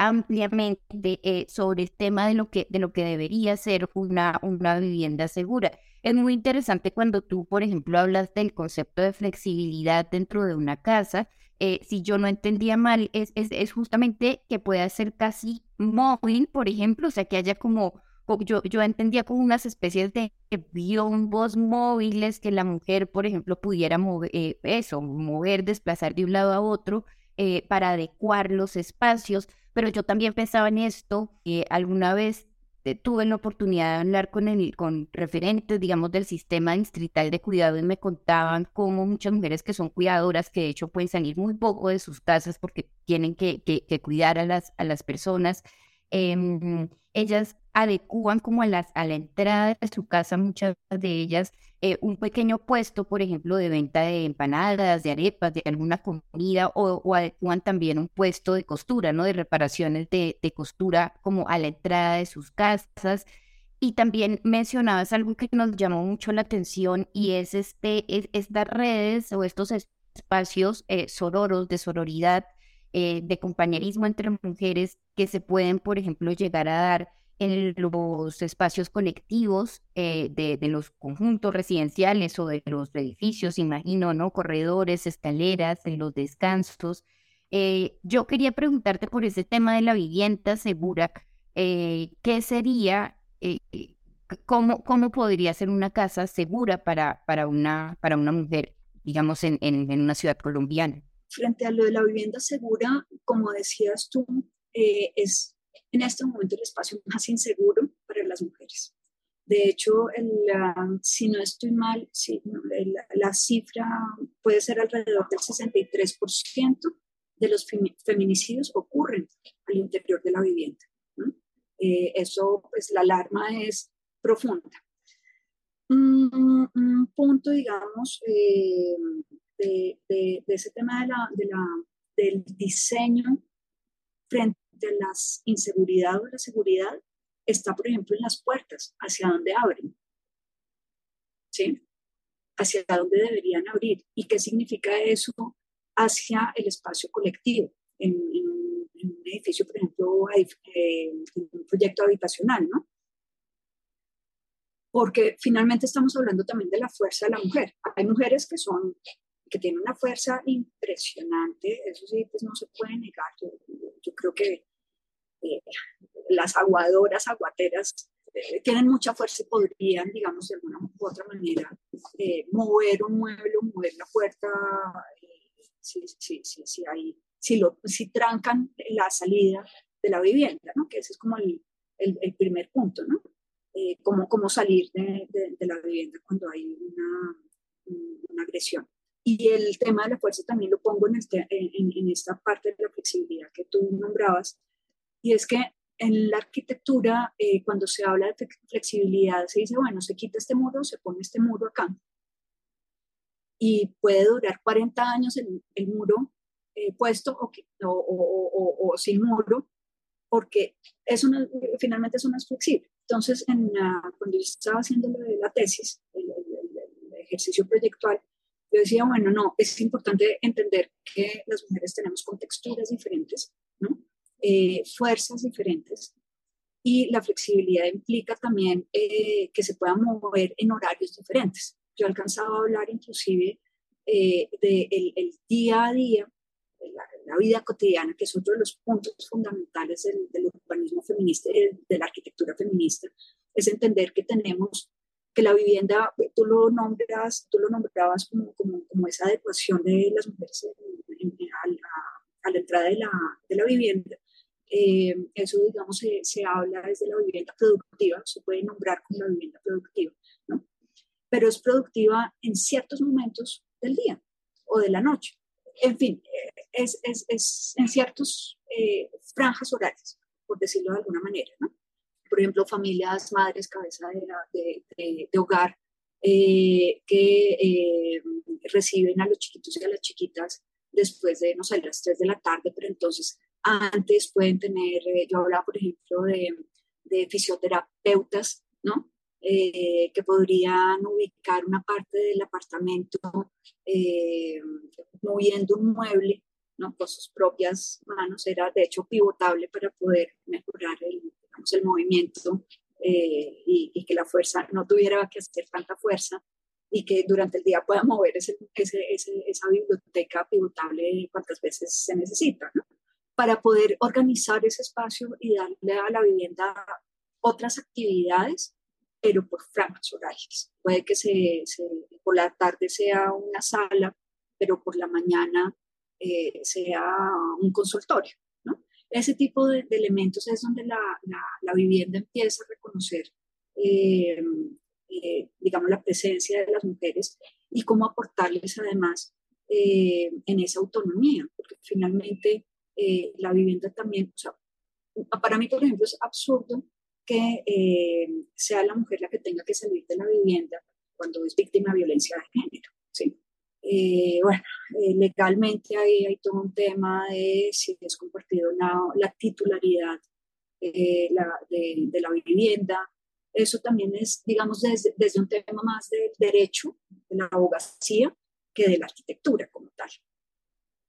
ampliamente eh, sobre el tema de lo que, de lo que debería ser una, una vivienda segura. Es muy interesante cuando tú, por ejemplo, hablas del concepto de flexibilidad dentro de una casa. Eh, si yo no entendía mal, es, es, justamente que pueda ser casi móvil, por ejemplo, o sea, que haya como, yo, yo entendía como unas especies de biombos móviles que la mujer, por ejemplo, pudiera mover, eh, eso, mover, desplazar de un lado a otro para adecuar los espacios pero yo también pensaba en esto, que alguna vez tuve la oportunidad de hablar con, el, con referentes, digamos, del sistema distrital de cuidado y me contaban cómo muchas mujeres que son cuidadoras, que de hecho pueden salir muy poco de sus casas porque tienen que, que, cuidar a las, a las personas, em, ellas adecúan como a, las, a la entrada de su casa, muchas de ellas, eh, un pequeño puesto, por ejemplo, de venta de empanadas, de arepas, de alguna comida, o, o adecuan también un puesto de costura, ¿no? De reparaciones de, de, costura como a la entrada de sus casas. Y también mencionabas algo que nos llamó mucho la atención y es este, es, estas redes o estos espacios eh, sororos de sororidad, eh, de compañerismo entre mujeres que se pueden, por ejemplo, llegar a dar en los espacios colectivos eh, de, de, los conjuntos residenciales o de los edificios, imagino, ¿no? Corredores, escaleras, en los descansos. Eh, yo quería preguntarte por ese tema de la vivienda segura, eh, ¿qué sería ¿cómo, cómo podría ser una casa segura para, para, una, para una mujer, digamos, en, en, en una ciudad colombiana? Frente a lo de la vivienda segura, como decías tú, eh, es en este momento el espacio más inseguro para las mujeres. De hecho, si no estoy mal, la, cifra puede ser alrededor del 63% de los feminicidios ocurren al interior de la vivienda. Eh, eso, pues la alarma es profunda. Un, punto, digamos, eh, de, ese tema de la, del diseño frente a las inseguridades o la seguridad está, por ejemplo, en las puertas, hacia dónde abren, ¿sí? Hacia dónde deberían abrir. ¿Y qué significa eso hacia el espacio colectivo? En, un edificio, por ejemplo, eh, un proyecto habitacional, ¿no? Porque finalmente estamos hablando también de la fuerza de la mujer. Hay mujeres que son que tienen una fuerza impresionante, eso sí, pues no se puede negar. Yo, creo que eh, las aguadoras, aguateras, eh, tienen mucha fuerza y podrían, digamos, de alguna u otra manera, eh, mover un mueble, mover la puerta, si, si, si, si, hay, si, lo, si trancan la salida de la vivienda, ¿no? que ese es como el, el, el primer punto, ¿no? cómo, cómo salir de, de, de, la vivienda cuando hay una, una agresión. Y el tema de la fuerza también lo pongo en, este, en, en, esta parte de la flexibilidad que tú nombrabas, y es que en la arquitectura, eh, cuando se habla de flexibilidad, se dice, bueno, se quita este muro, se pone este muro acá. Y puede durar 40 años el, el muro eh, puesto o, o, o, sin muro, porque es una, finalmente eso no es flexible. Entonces, en cuando yo estaba haciendo la tesis, el, el ejercicio proyectual, yo decía, bueno, no, es importante entender que las mujeres tenemos contexturas diferentes, ¿no? Eh, fuerzas diferentes y la flexibilidad implica también eh, que se pueda mover en horarios diferentes. Yo he alcanzado a hablar inclusive eh, del de el día a día, la, la, vida cotidiana, que es otro de los puntos fundamentales del, del urbanismo feminista de, de la arquitectura feminista, es entender que tenemos que la vivienda, tú lo nombras, tú lo nombrabas como, como, como esa adecuación de las mujeres a, a, la entrada de la, de la vivienda, eh, eso, digamos, se, se, habla desde la vivienda productiva, se puede nombrar como la vivienda productiva, ¿no? Pero es productiva en ciertos momentos del día o de la noche. En fin, es, es, es en ciertos eh, franjas horarias, por decirlo de alguna manera, ¿no? Por ejemplo, familias, madres, cabeza de, de, de hogar, eh, que eh, reciben a los chiquitos y a las chiquitas después de, no sé, las 3 de la tarde, pero entonces antes pueden tener, eh, yo hablaba, por ejemplo, de, de fisioterapeutas, ¿no? Eh, que podrían ubicar una parte del apartamento eh, moviendo un mueble, ¿no? Con sus propias manos, era de hecho pivotable para poder mejorar el, digamos, el movimiento eh, y, y, que la fuerza no tuviera que hacer tanta fuerza y que durante el día pueda mover ese, ese, ese, esa biblioteca pivotable cuantas veces se necesita, ¿no? Para poder organizar ese espacio y darle a la vivienda otras actividades, pero por franjas horarias. Puede que se, se, por la tarde sea una sala, pero por la mañana eh, sea un consultorio. ¿no? Ese tipo de, de, elementos es donde la, la, la, vivienda empieza a reconocer, eh, eh, digamos, la presencia de las mujeres y cómo aportarles además eh, en esa autonomía, porque finalmente eh, la vivienda también, o sea, para mí, por ejemplo, es absurdo que eh, sea la mujer la que tenga que salir de la vivienda cuando es víctima de violencia de género. ¿sí? Eh, bueno, eh, legalmente ahí hay todo un tema de si es compartido la, la titularidad eh, la, de, de, la vivienda. Eso también es, digamos, desde, desde un tema más de derecho, de la abogacía, que de la arquitectura como tal,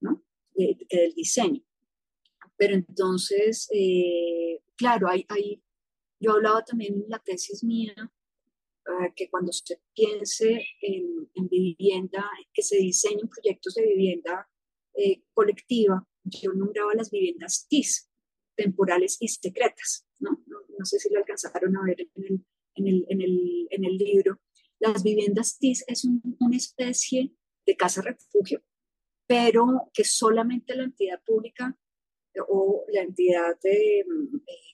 ¿no? De, que del diseño. Pero entonces, eh, claro, hay, hay, yo hablaba también en la tesis mía uh, que cuando se piense en, en, vivienda, que se diseñen proyectos de vivienda eh, colectiva, yo nombraba las viviendas TIS, temporales y secretas, ¿no? No, no sé si lo alcanzaron a ver en el, en el, en el, en el libro, las viviendas TIS es una especie de casa refugio, pero que solamente la entidad pública o la entidad de,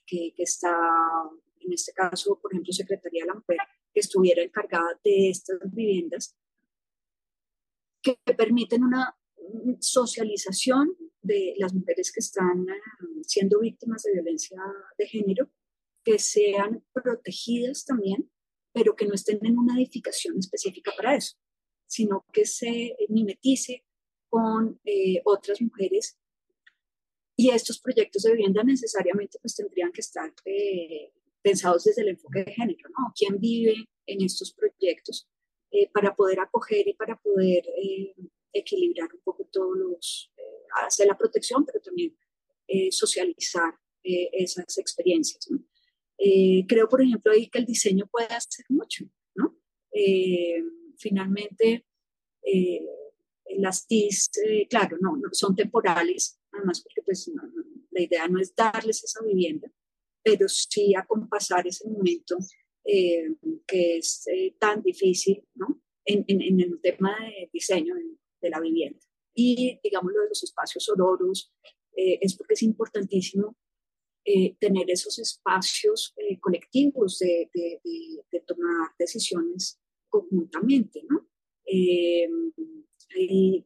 que, que, está, en este caso, por ejemplo, Secretaría de la Mujer, que estuviera encargada de estas viviendas, que permiten una socialización de las mujeres que están eh, siendo víctimas de violencia de género, que sean protegidas también, pero que no estén en una edificación específica para eso, sino que se mimetice con eh, otras mujeres. Y estos proyectos de vivienda necesariamente pues tendrían que estar eh, pensados desde el enfoque de género, ¿no? ¿Quién vive en estos proyectos para poder acoger y para poder equilibrar un poco todos los, eh, hacer la protección, pero también eh, socializar eh, esas experiencias. creo, por ejemplo, ahí que el diseño puede hacer mucho, ¿no? finalmente, las TIS, claro, no, no, son temporales, además porque pues, la idea no es darles esa vivienda, pero sí acompasar ese momento que es tan difícil, ¿no? En, en, en, el tema de diseño, de la vivienda. Y digamos lo de los espacios sororos, eh, es porque es importantísimo eh, tener esos espacios eh, colectivos de, de, de, tomar decisiones conjuntamente, ¿no?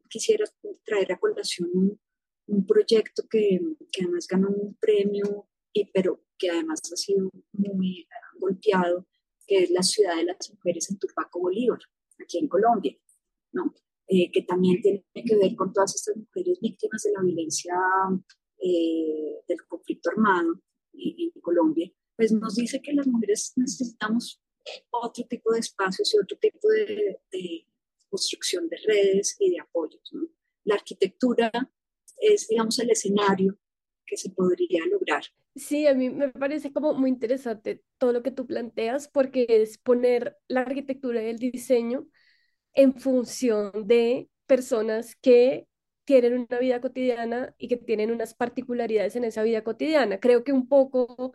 quisiera traer a colación un, un proyecto que, que, además ganó un premio, y, pero que además ha sido muy golpeado, que es la ciudad de las mujeres en Turbaco Bolívar, aquí en Colombia, ¿no? Eh, que también tiene que ver con todas estas mujeres víctimas de la violencia eh, del conflicto armado en, Colombia, pues nos dice que las mujeres necesitamos otro tipo de espacios y otro tipo de, construcción de redes y de apoyos. La arquitectura es, digamos, el escenario que se podría lograr. Sí, a mí me parece como muy interesante todo lo que tú planteas porque es poner la arquitectura y el diseño en función de personas que tienen una vida cotidiana y que tienen unas particularidades en esa vida cotidiana. Creo que un poco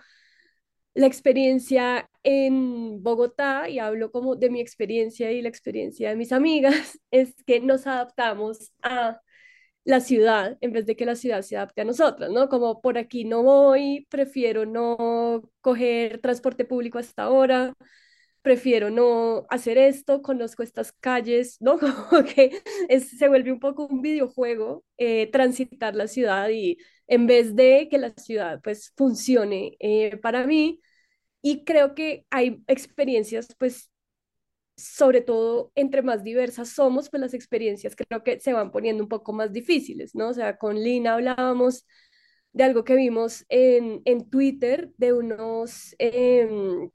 la experiencia en Bogotá, y hablo como de mi experiencia y la experiencia de mis amigas, es que nos adaptamos a la ciudad en vez de que la ciudad se adapte a nosotros, ¿no? Como por aquí no voy, prefiero no coger transporte público hasta ahora, prefiero no hacer esto, conozco estas calles, ¿no? Como que se vuelve un poco un videojuego eh, transitar la ciudad y en vez de que la ciudad pues funcione eh, para mí. Y creo que hay experiencias pues sobre todo entre más diversas somos, pues las experiencias creo que se van poniendo un poco más difíciles, ¿no? O sea, con Lina hablábamos de algo que vimos en, en Twitter, de unos em,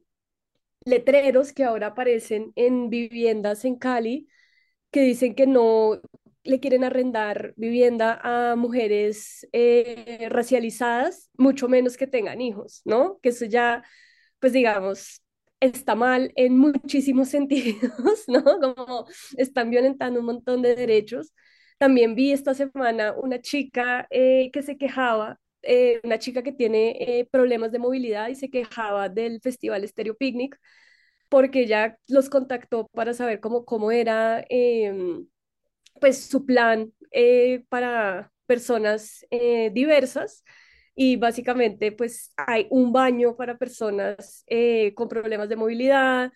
letreros que ahora aparecen en viviendas en Cali que dicen que no le quieren arrendar vivienda a mujeres eh, racializadas, mucho menos que tengan hijos, ¿no? Que eso ya, pues digamos, está mal en muchísimos sentidos, ¿no? Como están violentando un montón de derechos. También vi esta semana una chica eh, que se quejaba eh, una chica que tiene eh, problemas de movilidad y se quejaba del festival Stereo Picnic porque ella los contactó para saber cómo, cómo era em, pues su plan eh, para personas diversas y básicamente pues hay un baño para personas con problemas de movilidad,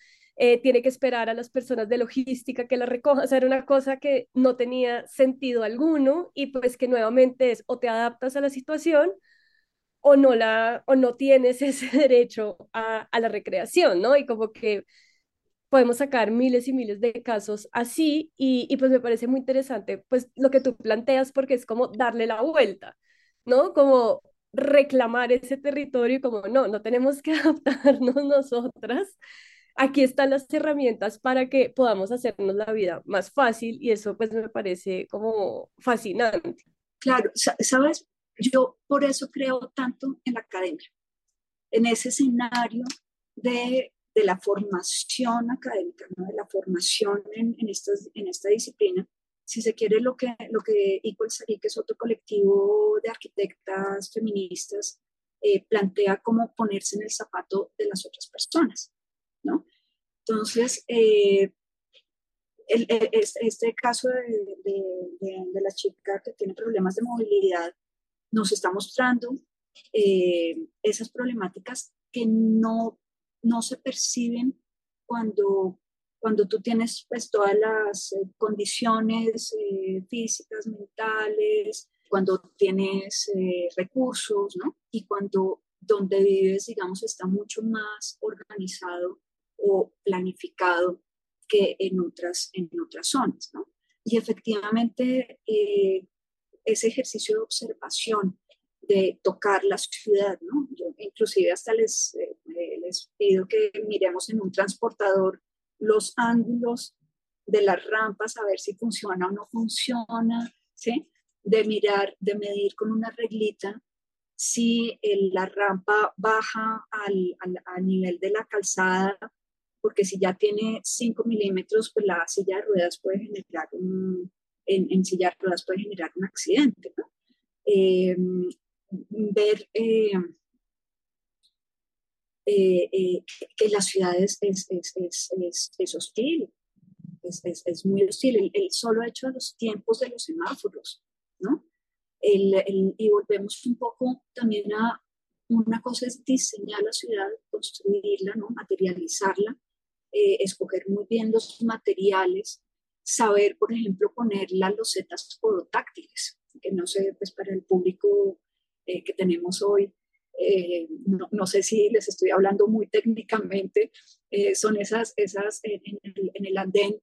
tiene que esperar a las personas de logística que la recojan, o sea, era una cosa que no tenía sentido alguno y pues que nuevamente es o te adaptas a la situación o no, la, o no tienes ese derecho a, a la recreación, ¿no? Y como que podemos sacar miles y miles de casos así y, y, pues me parece muy interesante pues lo que tú planteas porque es como darle la vuelta, ¿no? Como reclamar ese territorio y como no, no tenemos que adaptarnos nosotras aquí están las herramientas para que podamos hacernos la vida más fácil y eso pues me parece como fascinante. Claro, sabes, yo por eso creo tanto en la academia, en ese escenario de, de la formación académica, ¿no? de la formación en, en, estas, en esta disciplina. Si se quiere, lo que, lo que Equal que es otro colectivo de arquitectas feministas, eh, plantea como ponerse en el zapato de las otras personas ¿no? Entonces, eh, este, caso de, de, la chica que tiene problemas de movilidad nos está mostrando eh, esas problemáticas que no, no se perciben cuando, cuando tú tienes pues todas las eh, condiciones físicas, mentales, cuando tienes recursos, ¿no? Y cuando donde vives, digamos, está mucho más organizado o planificado que en otras, en otras zonas, ¿no? Y efectivamente, eh, ese ejercicio de observación, de tocar la ciudad, ¿no? Yo inclusive hasta les, eh, les pido que miremos en un transportador los ángulos de las rampas, a ver si funciona o no funciona, ¿sí? De mirar, de medir con una reglita si la rampa baja al, al, nivel de la calzada, porque si ya tiene 5 milímetros, pues la silla de ruedas puede generar un, en, silla de ruedas puede generar un accidente. Em, ver eh, eh, eh, que la ciudad es, es, es, es hostil, es, muy hostil. El, el, solo hecho de los tiempos de los semáforos, ¿no? y volvemos un poco también a una cosa es diseñar la ciudad, construirla, ¿no? materializarla, eh, escoger muy bien los materiales, saber, por ejemplo, poner las losetas podotáctiles, que no sé, pues para el público eh, que tenemos hoy, eh, no, no, sé si les estoy hablando muy técnicamente, son esas, esas en, el, andén,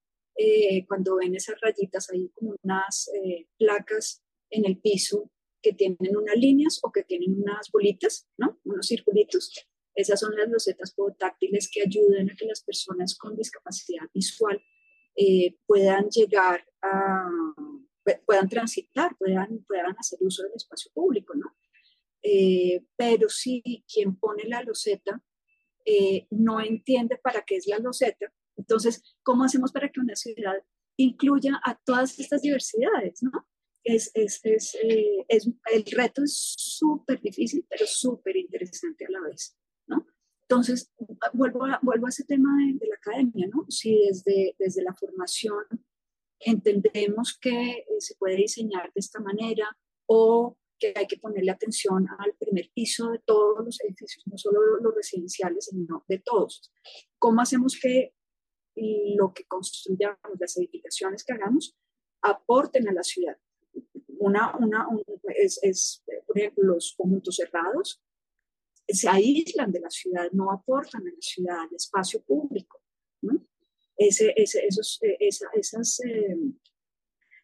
cuando ven esas rayitas ahí como unas placas en el piso que tienen unas líneas o que tienen unas bolitas, ¿no? Unos circulitos. Esas son las losetas podotáctiles que ayudan a que las personas con discapacidad visual eh, puedan llegar a, puedan transitar, puedan, puedan hacer uso del espacio público, ¿no? Eh, pero si quien pone la loseta eh, no entiende para qué es la loseta, entonces, ¿cómo hacemos para que una ciudad incluya a todas estas diversidades, ¿no? es, es, es, eh, es el reto es súper difícil, pero súper interesante a la vez, ¿no? Entonces, vuelvo a, vuelvo a ese tema de, la academia, ¿no? Si desde, desde la formación entendemos que eh, se puede diseñar de esta manera o que hay que ponerle atención al primer piso de todos los edificios, no solo los residenciales, sino de todos. ¿Cómo hacemos que lo que construyamos, las edificaciones que hagamos, aporten a la ciudad? Una, una, es, es, por ejemplo, los conjuntos cerrados se aíslan de la ciudad, no aportan a la ciudad, al espacio público. ¿no? Ese, ese, esos, eh, esa, esas, eh,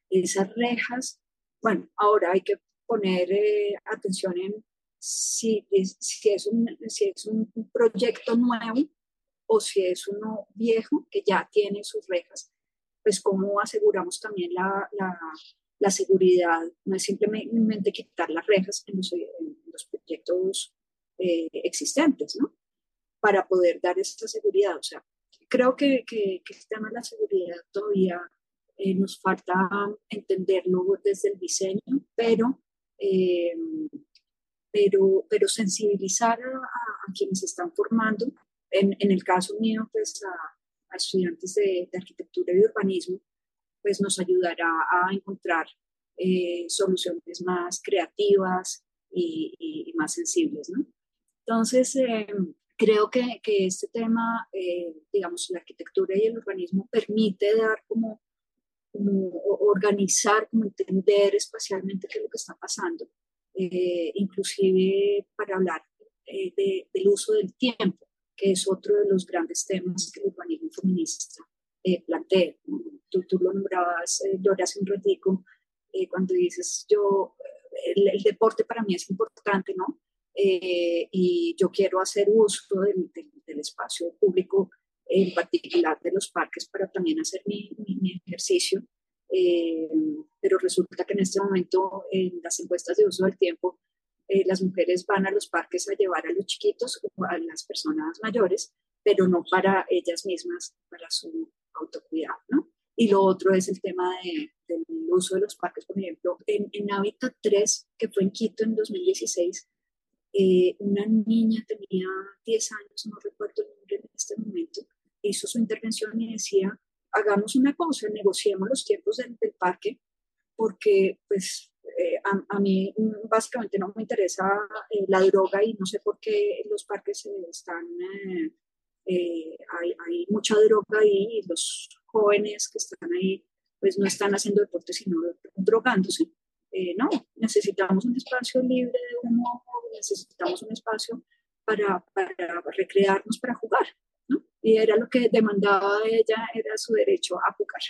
esas rejas, bueno, ahora hay que poner eh, atención en si si, es un, si es un proyecto nuevo o si es uno viejo que ya tiene sus rejas, pues cómo aseguramos también la, la, la seguridad no es simplemente quitar las rejas en los, proyectos eh, existentes, ¿no? Para poder dar esta seguridad. O sea, creo que, que, que el tema de la seguridad todavía eh, nos falta entenderlo desde el diseño, pero, eh, pero, pero sensibilizar a, quienes están formando, en, en, el caso mío, pues a, a estudiantes de, de arquitectura y urbanismo, pues nos ayudará a encontrar eh, soluciones más creativas y, más sensibles, ¿no? Entonces, eh, creo que, que, este tema, eh, digamos, la arquitectura y el urbanismo permite dar como, como organizar, como entender espacialmente qué es lo que está pasando, inclusive para hablar del uso del tiempo, que es otro de los grandes temas que el urbanismo feminista eh, plantea. Tú, tú, lo nombrabas, eh, hace un ratico, eh, cuando dices, yo, el, deporte para mí es importante, ¿no? Eh, y yo quiero hacer uso del, del, espacio público, en particular de los parques, para también hacer mi, mi, ejercicio. pero resulta que en este momento, en las encuestas de uso del tiempo, las mujeres van a los parques a llevar a los chiquitos o a las personas mayores, pero no para ellas mismas, para su autocuidado, ¿no? Y lo otro es el tema de, del uso de los parques, por ejemplo, en, en Hábitat 3, que fue en Quito en 2016, eh, una niña tenía 10 años, no recuerdo el nombre en este momento, hizo su intervención y decía, hagamos una cosa, negociemos los tiempos del, parque, porque pues eh, a, mí básicamente no me interesa eh, la droga y no sé por qué los parques están, hay, hay, mucha droga ahí y los jóvenes que están ahí pues no están haciendo deporte sino drogándose. Eh, no, necesitamos un espacio libre de humo, necesitamos un espacio para recrearnos, para jugar. ¿No? Y era lo que demandaba ella, era su derecho a jugar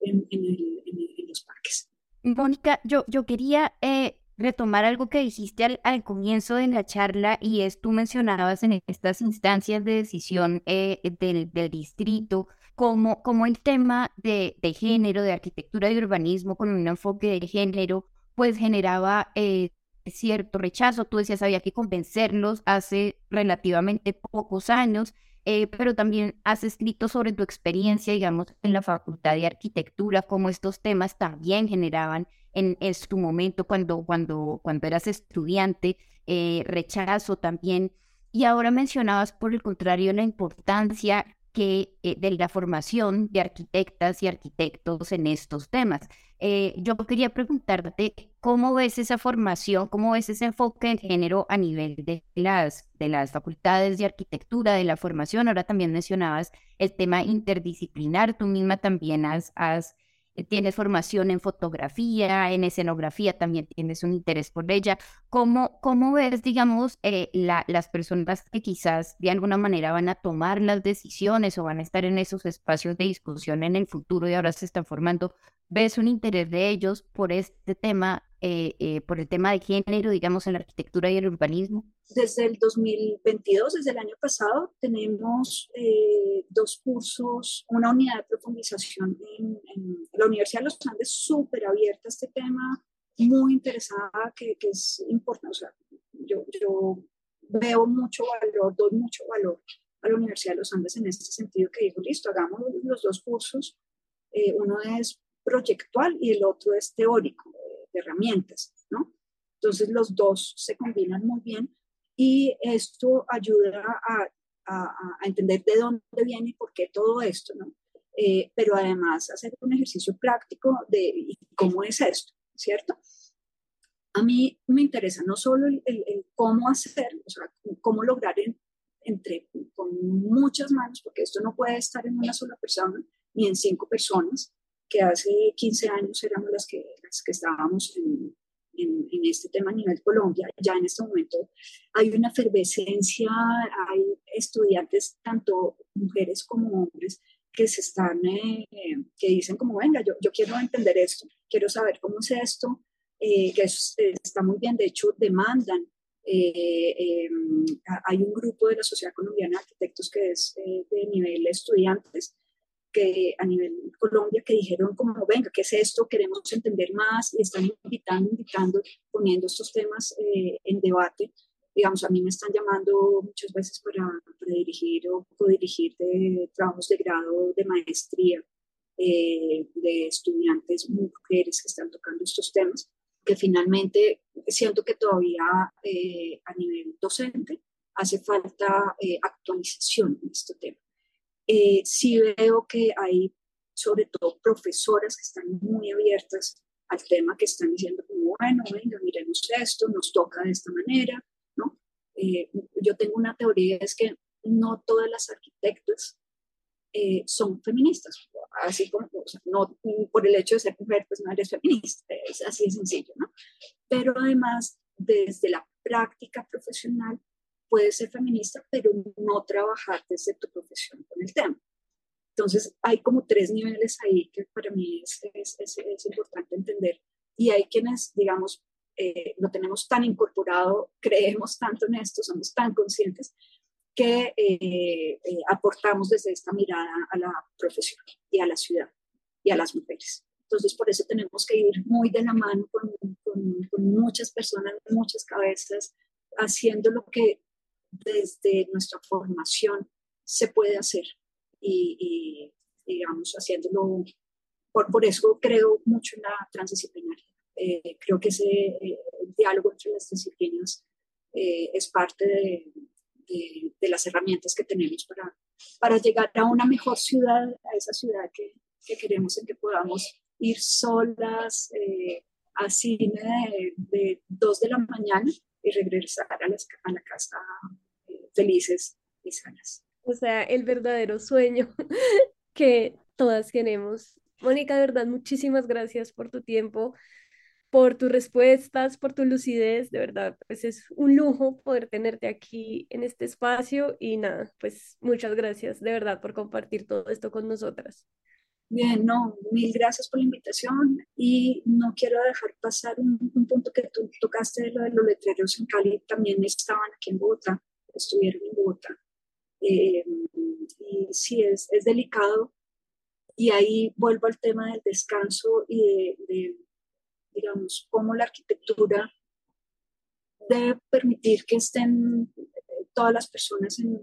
en, en, los parques. Mónica, yo, yo quería eh, retomar algo que dijiste al, al, comienzo de la charla y es, tú mencionabas en estas instancias de decisión eh, del, del, distrito, como, como el tema de, de, género, de arquitectura y urbanismo con un enfoque de género, pues generaba eh, cierto rechazo. Tú decías, había que convencerlos hace relativamente pocos años, eh, pero también has escrito sobre tu experiencia, digamos, en la Facultad de Arquitectura, cómo estos temas también generaban en, en su momento cuando, cuando, cuando eras estudiante, eh, rechazo también. Y ahora mencionabas, por el contrario, la importancia que, de la formación de arquitectas y arquitectos en estos temas. Eh, yo quería preguntarte cómo ves esa formación, cómo ves ese enfoque en género a nivel de las, de las facultades de arquitectura, de la formación. Ahora también mencionabas el tema interdisciplinar. Tú misma también has, has eh, tienes formación en fotografía, en escenografía, también tienes un interés por ella. ¿Cómo, cómo ves, digamos, eh, la, las personas que quizás de alguna manera van a tomar las decisiones o van a estar en esos espacios de discusión en el futuro y ahora se están formando? ¿Ves un interés de ellos por este tema, eh, por el tema de género, digamos, en la arquitectura y el urbanismo? Desde el 2022, desde el año pasado, tenemos dos cursos, una unidad de profundización en, la Universidad de los Andes, súper abierta a este tema, muy interesada, que, que es importante. O sea, yo, yo, veo mucho valor, doy mucho valor a la Universidad de los Andes en este sentido, que digo, listo, hagamos los dos cursos. Eh, uno es proyectual y el otro es teórico, de herramientas, ¿no? Entonces los dos se combinan muy bien y esto ayuda a a, entender de dónde viene y por qué todo esto, ¿no? Eh, pero además hacer un ejercicio práctico de cómo es esto, ¿cierto? A mí me interesa no solo el, cómo hacer, o sea, cómo lograr entre, con muchas manos, porque esto no puede estar en una sola persona ni en cinco personas, que hace 15 años éramos las que, las que estábamos en, en, este tema a nivel Colombia. Ya en este momento hay una efervescencia, hay estudiantes, tanto mujeres como hombres, que se están, eh, que dicen como, venga, yo, yo quiero entender esto, quiero saber cómo es esto, eh, que está muy bien, de hecho demandan. Eh, em, hay un grupo de la Sociedad Colombiana de Arquitectos que es de nivel estudiantes a nivel Colombia que dijeron como, venga, ¿qué es esto? Queremos entender más y están invitando, invitando, poniendo estos temas eh, en debate. Digamos, a mí me están llamando muchas veces para, dirigir o co-dirigir de trabajos de grado de maestría eh, de estudiantes mujeres que están tocando estos temas, que finalmente siento que todavía eh, a nivel docente hace falta actualización en este tema eh, sí veo que hay sobre todo profesoras que están muy abiertas al tema, que están diciendo como, bueno, venga, miremos esto, nos toca de esta manera, ¿no? Eh, yo tengo una teoría, es que no todas las arquitectas eh, son feministas, así como, no por el hecho de ser mujer, pues no eres feminista, es así de sencillo, ¿no? Pero además, desde la práctica profesional, puedes ser feminista, pero no trabajar desde tu profesión con el tema. Entonces, hay como tres niveles ahí que para mí es, es, es, importante entender. Y hay quienes, digamos, eh, lo tenemos tan incorporado, creemos tanto en esto, somos tan conscientes, que eh, eh, aportamos desde esta mirada a la profesión y a la ciudad y a las mujeres. Entonces, por eso tenemos que ir muy de la mano con, con, con muchas personas, muchas cabezas, haciendo lo que desde nuestra formación se puede hacer y, digamos, haciéndolo, por, por, eso creo mucho en la transdisciplinaria. Eh, creo que ese eh, diálogo entre las disciplinas eh, es parte de, de, las herramientas que tenemos para, para llegar a una mejor ciudad, a esa ciudad que, que queremos en que podamos ir solas a cine de, dos de la mañana y regresar a, a la casa eh, felices y sanas. O sea, el verdadero sueño que todas queremos. Mónica, de verdad, muchísimas gracias por tu tiempo, por tus respuestas, por tu lucidez. De verdad, pues es un lujo poder tenerte aquí en este espacio y nada, pues muchas gracias de verdad por compartir todo esto con nosotras. Bien, no, mil gracias por la invitación y no quiero dejar pasar un, punto que tú tocaste de lo de los letreros en Cali, también estaban aquí en Bogotá, estuvieron en Bogotá. Eh, y sí, es, delicado y ahí vuelvo al tema del descanso y de, digamos, cómo la arquitectura debe permitir que estén todas las personas en,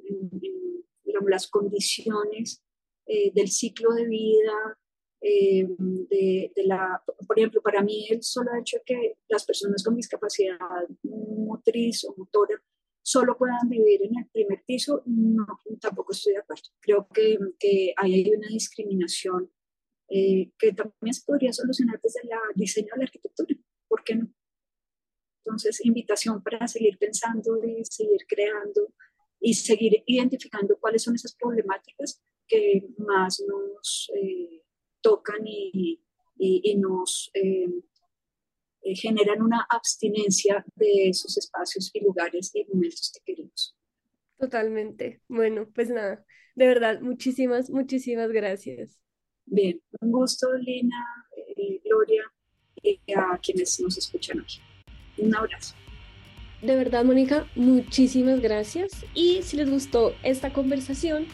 digamos, las condiciones eh, del ciclo de vida, eh, de, la, por ejemplo, para mí el solo hecho de que las personas con discapacidad motriz o motora solo puedan vivir en el primer piso, no, tampoco estoy de acuerdo. Creo que, que ahí hay una discriminación eh, que también se podría solucionar desde el diseño de la arquitectura. ¿Por qué no? Entonces, invitación para seguir pensando y seguir creando y seguir identificando cuáles son esas problemáticas que más nos eh, tocan y, y, nos eh, eh, generan una abstinencia de esos espacios y lugares y momentos que queremos. Totalmente. Bueno, pues nada, de verdad, muchísimas, muchísimas gracias. Bien, un gusto, Lina, Gloria, y a quienes nos escuchan hoy. Un abrazo. De verdad, Mónica, muchísimas gracias. Y si les gustó esta conversación,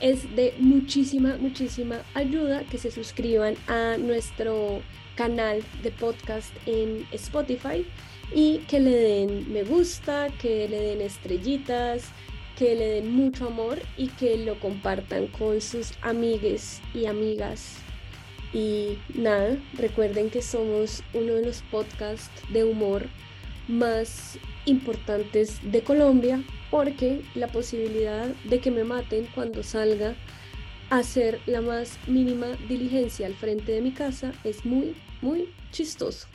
es de muchísima, muchísima ayuda que se suscriban a nuestro canal de podcast en Spotify y que le den me gusta, que le den estrellitas, que le den mucho amor y que lo compartan con sus amigues y amigas. Y nada, recuerden que somos uno de los podcasts de humor más importantes de Colombia porque la posibilidad de que me maten cuando salga a hacer la más mínima diligencia al frente de mi casa es muy, muy chistoso.